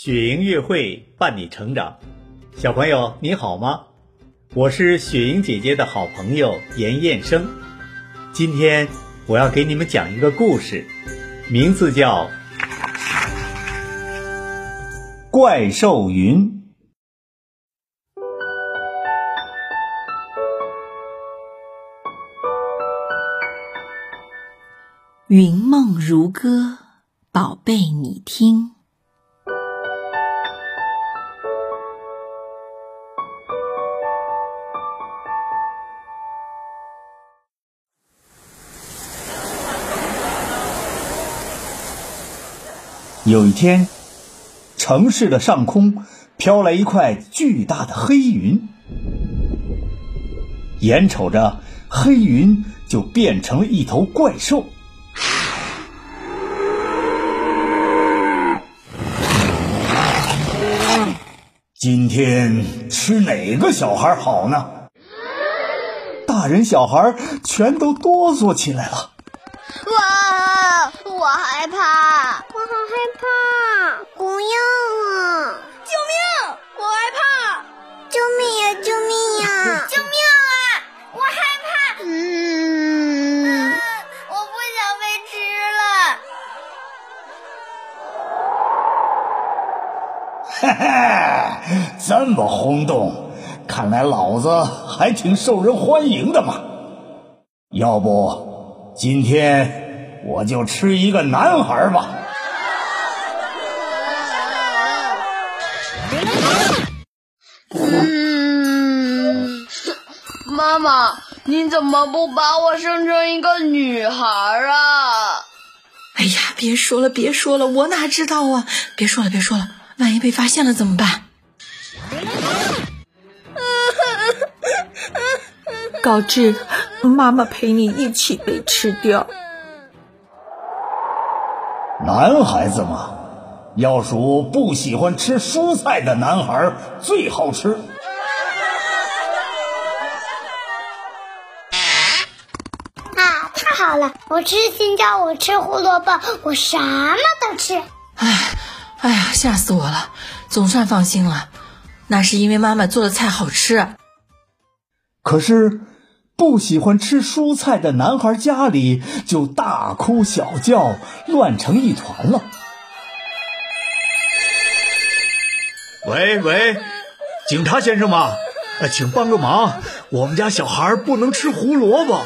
雪莹月会伴你成长，小朋友你好吗？我是雪莹姐姐的好朋友严彦生。今天我要给你们讲一个故事，名字叫《怪兽云》。云梦如歌，宝贝你听。有一天，城市的上空飘来一块巨大的黑云，眼瞅着黑云就变成了一头怪兽。今天吃哪个小孩好呢？大人小孩全都哆嗦起来了。哇，我害怕，我好害怕，不要啊！救命！我害怕！救命呀！救命呀！救命啊！我害怕！嗯，我不想被吃了。嘿嘿，这么轰动，看来老子还挺受人欢迎的嘛。要不，今天我就吃一个男孩吧。嗯，妈妈，你怎么不把我生成一个女孩啊？哎呀，别说了，别说了，我哪知道啊！别说了，别说了，万一被发现了怎么办？高志，妈妈陪你一起被吃掉。男孩子嘛，要数不喜欢吃蔬菜的男孩最好吃。啊，太好了！我吃青椒，我吃胡萝卜，我什么都吃。哎，哎呀，吓死我了！总算放心了，那是因为妈妈做的菜好吃。可是，不喜欢吃蔬菜的男孩家里就大哭小叫，乱成一团了。喂喂，警察先生吗？呃请帮个忙，我们家小孩不能吃胡萝卜。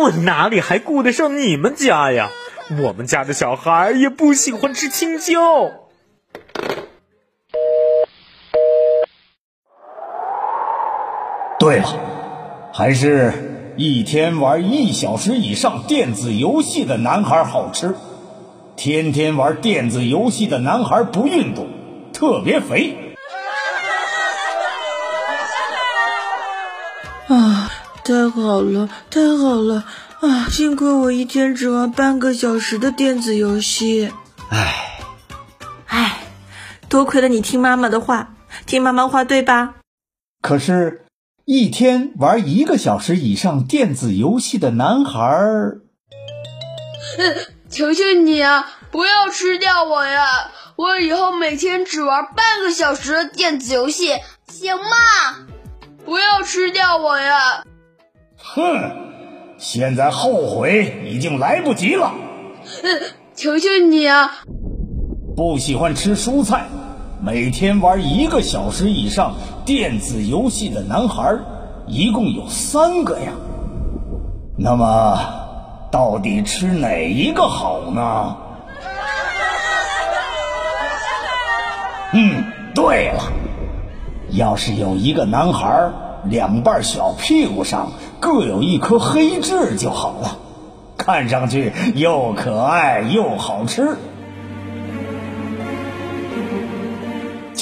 我哪里还顾得上你们家呀？我们家的小孩也不喜欢吃青椒。对了，还是一天玩一小时以上电子游戏的男孩好吃。天天玩电子游戏的男孩不运动，特别肥。啊，太好了，太好了！啊，幸亏我一天只玩半个小时的电子游戏。唉，唉，多亏了你听妈妈的话，听妈妈话对吧？可是，一天玩一个小时以上电子游戏的男孩儿，求求你啊，不要吃掉我呀！我以后每天只玩半个小时的电子游戏，行吗？不要吃掉我呀！哼，现在后悔已经来不及了。求求你啊！不喜欢吃蔬菜，每天玩一个小时以上电子游戏的男孩，一共有三个呀。那么，到底吃哪一个好呢？嗯，对了，要是有一个男孩两半小屁股上各有一颗黑痣就好了，看上去又可爱又好吃。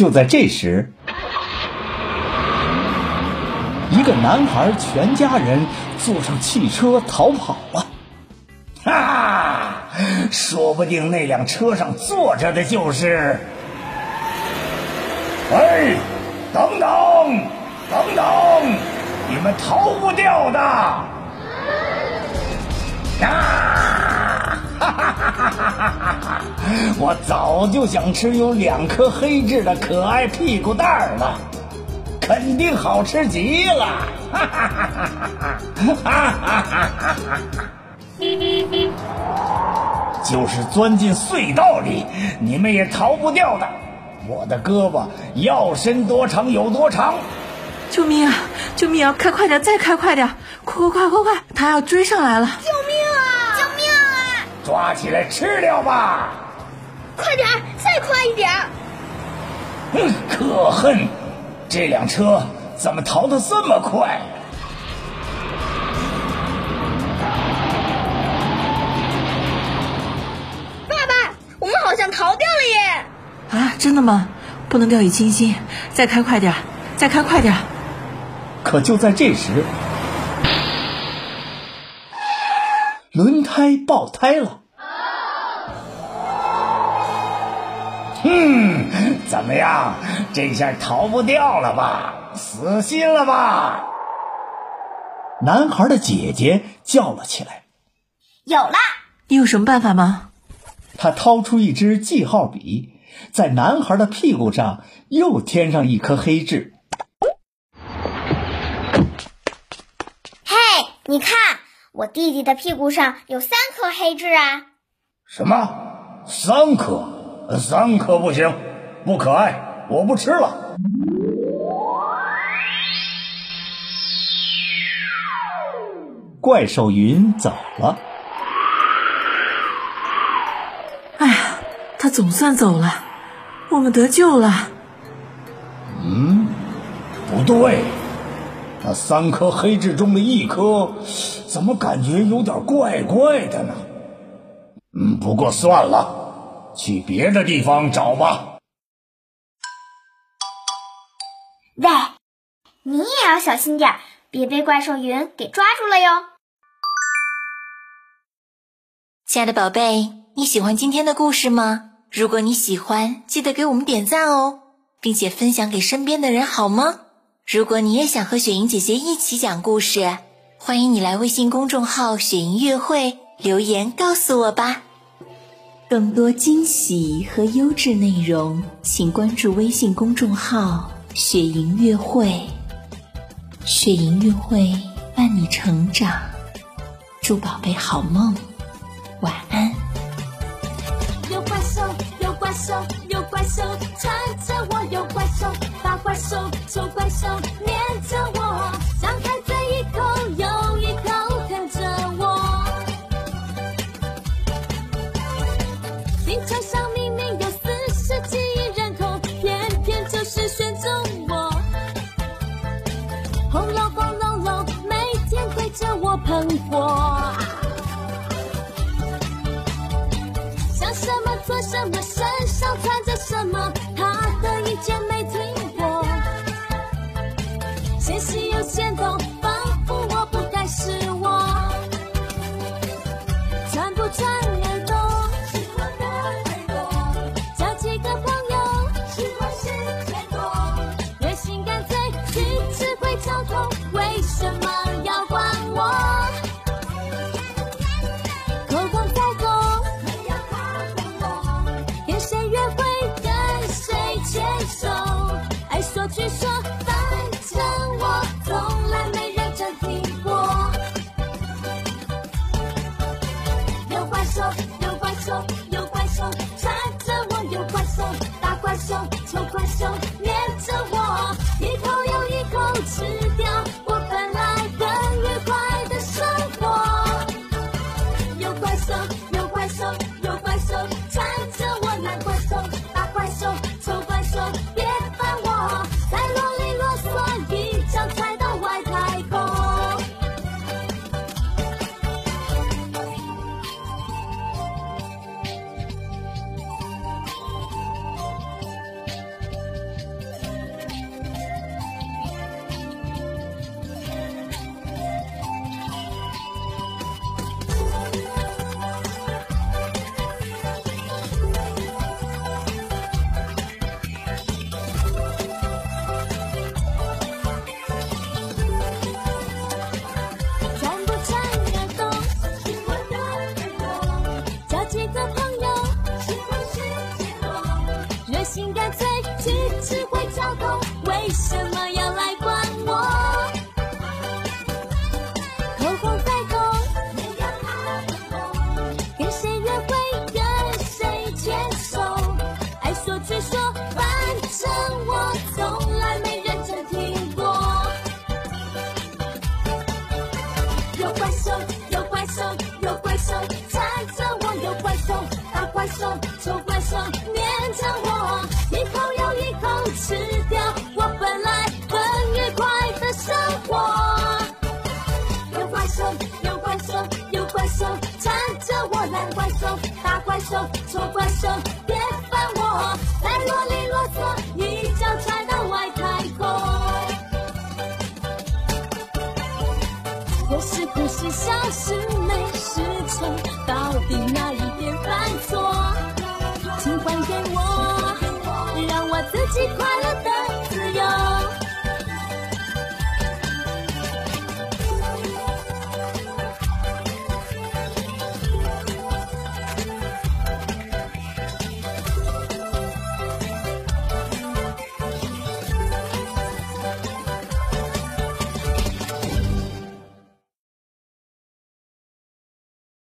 就在这时，一个男孩全家人坐上汽车逃跑了。哈哈，说不定那辆车上坐着的就是……喂，等等，等等，你们逃不掉的！呀，哈哈哈哈哈哈！我早早就想吃有两颗黑痣的可爱屁股蛋儿了，肯定好吃极了！哈哈哈哈哈！哈哈哈哈哈！就是钻进隧道里，你们也逃不掉的。我的胳膊要伸多长有多长。救命啊！救命啊！开快点，再开快点！快快快快快！他要追上来了！救命啊！救命啊！抓起来吃掉吧！快点，再快一点！嗯，可恨！这辆车怎么逃得这么快？爸爸，我们好像逃掉了耶！啊，真的吗？不能掉以轻心，再开快点，再开快点！可就在这时，轮胎爆胎了。哼，怎么样？这下逃不掉了吧？死心了吧？男孩的姐姐叫了起来：“有了！你有什么办法吗？”他掏出一支记号笔，在男孩的屁股上又添上一颗黑痣。嘿，你看，我弟弟的屁股上有三颗黑痣啊！什么？三颗？三颗不行，不可爱，我不吃了。怪兽云走了。哎呀，他总算走了，我们得救了。嗯，不对，那三颗黑痣中的一颗，怎么感觉有点怪怪的呢？嗯，不过算了，去别的地方找吧。喂，你也要小心点，别被怪兽云给抓住了哟。亲爱的宝贝，你喜欢今天的故事吗？如果你喜欢，记得给我们点赞哦，并且分享给身边的人，好吗？如果你也想和雪莹姐姐一起讲故事，欢迎你来微信公众号“雪莹乐会”留言告诉我吧。更多惊喜和优质内容，请关注微信公众号“雪莹乐会”。雪莹乐会伴你成长，祝宝贝好梦，晚安。有怪兽，有怪兽，有怪兽缠着我，有怪兽，大怪兽，丑怪兽黏着我，情感最。错怪兽，别烦我！来啰里啰嗦，一脚踹到外太空。我是不是小事没事成？到底哪一点犯错？请还给我，让我自己快乐。